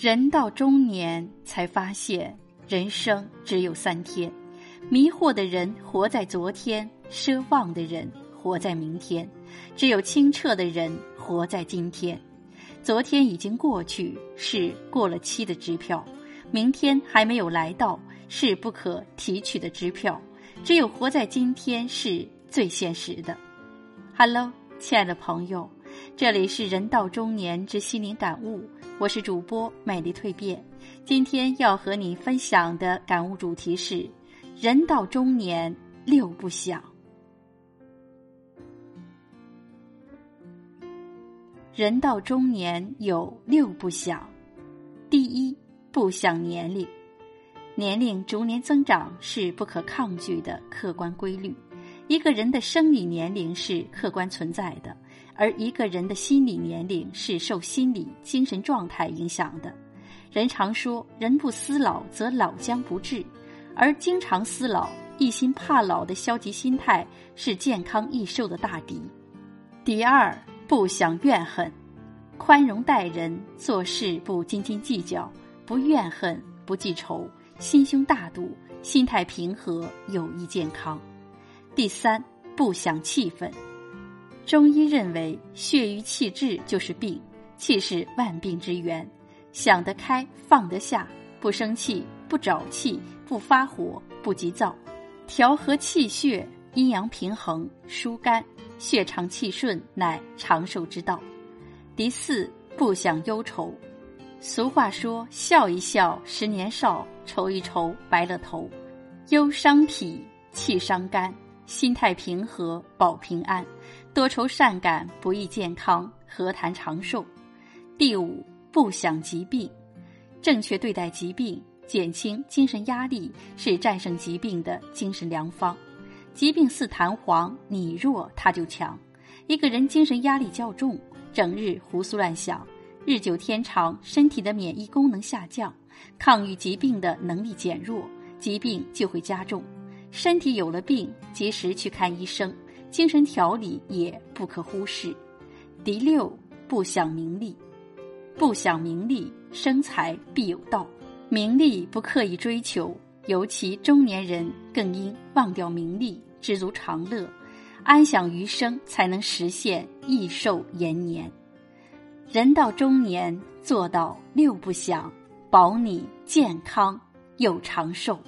人到中年才发现，人生只有三天。迷惑的人活在昨天，奢望的人活在明天，只有清澈的人活在今天。昨天已经过去，是过了期的支票；明天还没有来到，是不可提取的支票。只有活在今天，是最现实的。Hello，亲爱的朋友，这里是人到中年之心灵感悟。我是主播美丽蜕变，今天要和你分享的感悟主题是：人到中年六不想。人到中年有六不想。第一，不想年龄。年龄逐年增长是不可抗拒的客观规律。一个人的生理年龄是客观存在的。而一个人的心理年龄是受心理精神状态影响的。人常说“人不思老，则老将不至”，而经常思老、一心怕老的消极心态是健康易瘦的大敌。第二，不想怨恨，宽容待人，做事不斤斤计较，不怨恨，不记仇，心胸大度，心态平和，有益健康。第三，不想气愤。中医认为，血瘀气滞就是病，气是万病之源。想得开，放得下，不生气，不找气，不发火，不急躁，调和气血，阴阳平衡，疏肝，血畅气顺，乃长寿之道。第四，不想忧愁。俗话说：“笑一笑，十年少；愁一愁，白了头。”忧伤脾，气伤肝。心态平和，保平安；多愁善感，不易健康，何谈长寿？第五，不想疾病，正确对待疾病，减轻精神压力，是战胜疾病的精神良方。疾病似弹簧，你弱它就强。一个人精神压力较重，整日胡思乱想，日久天长，身体的免疫功能下降，抗御疾病的能力减弱，疾病就会加重。身体有了病，及时去看医生，精神调理也不可忽视。第六，不想名利，不想名利，生财必有道。名利不刻意追求，尤其中年人更应忘掉名利，知足常乐，安享余生，才能实现益寿延年。人到中年，做到六不想，保你健康又长寿。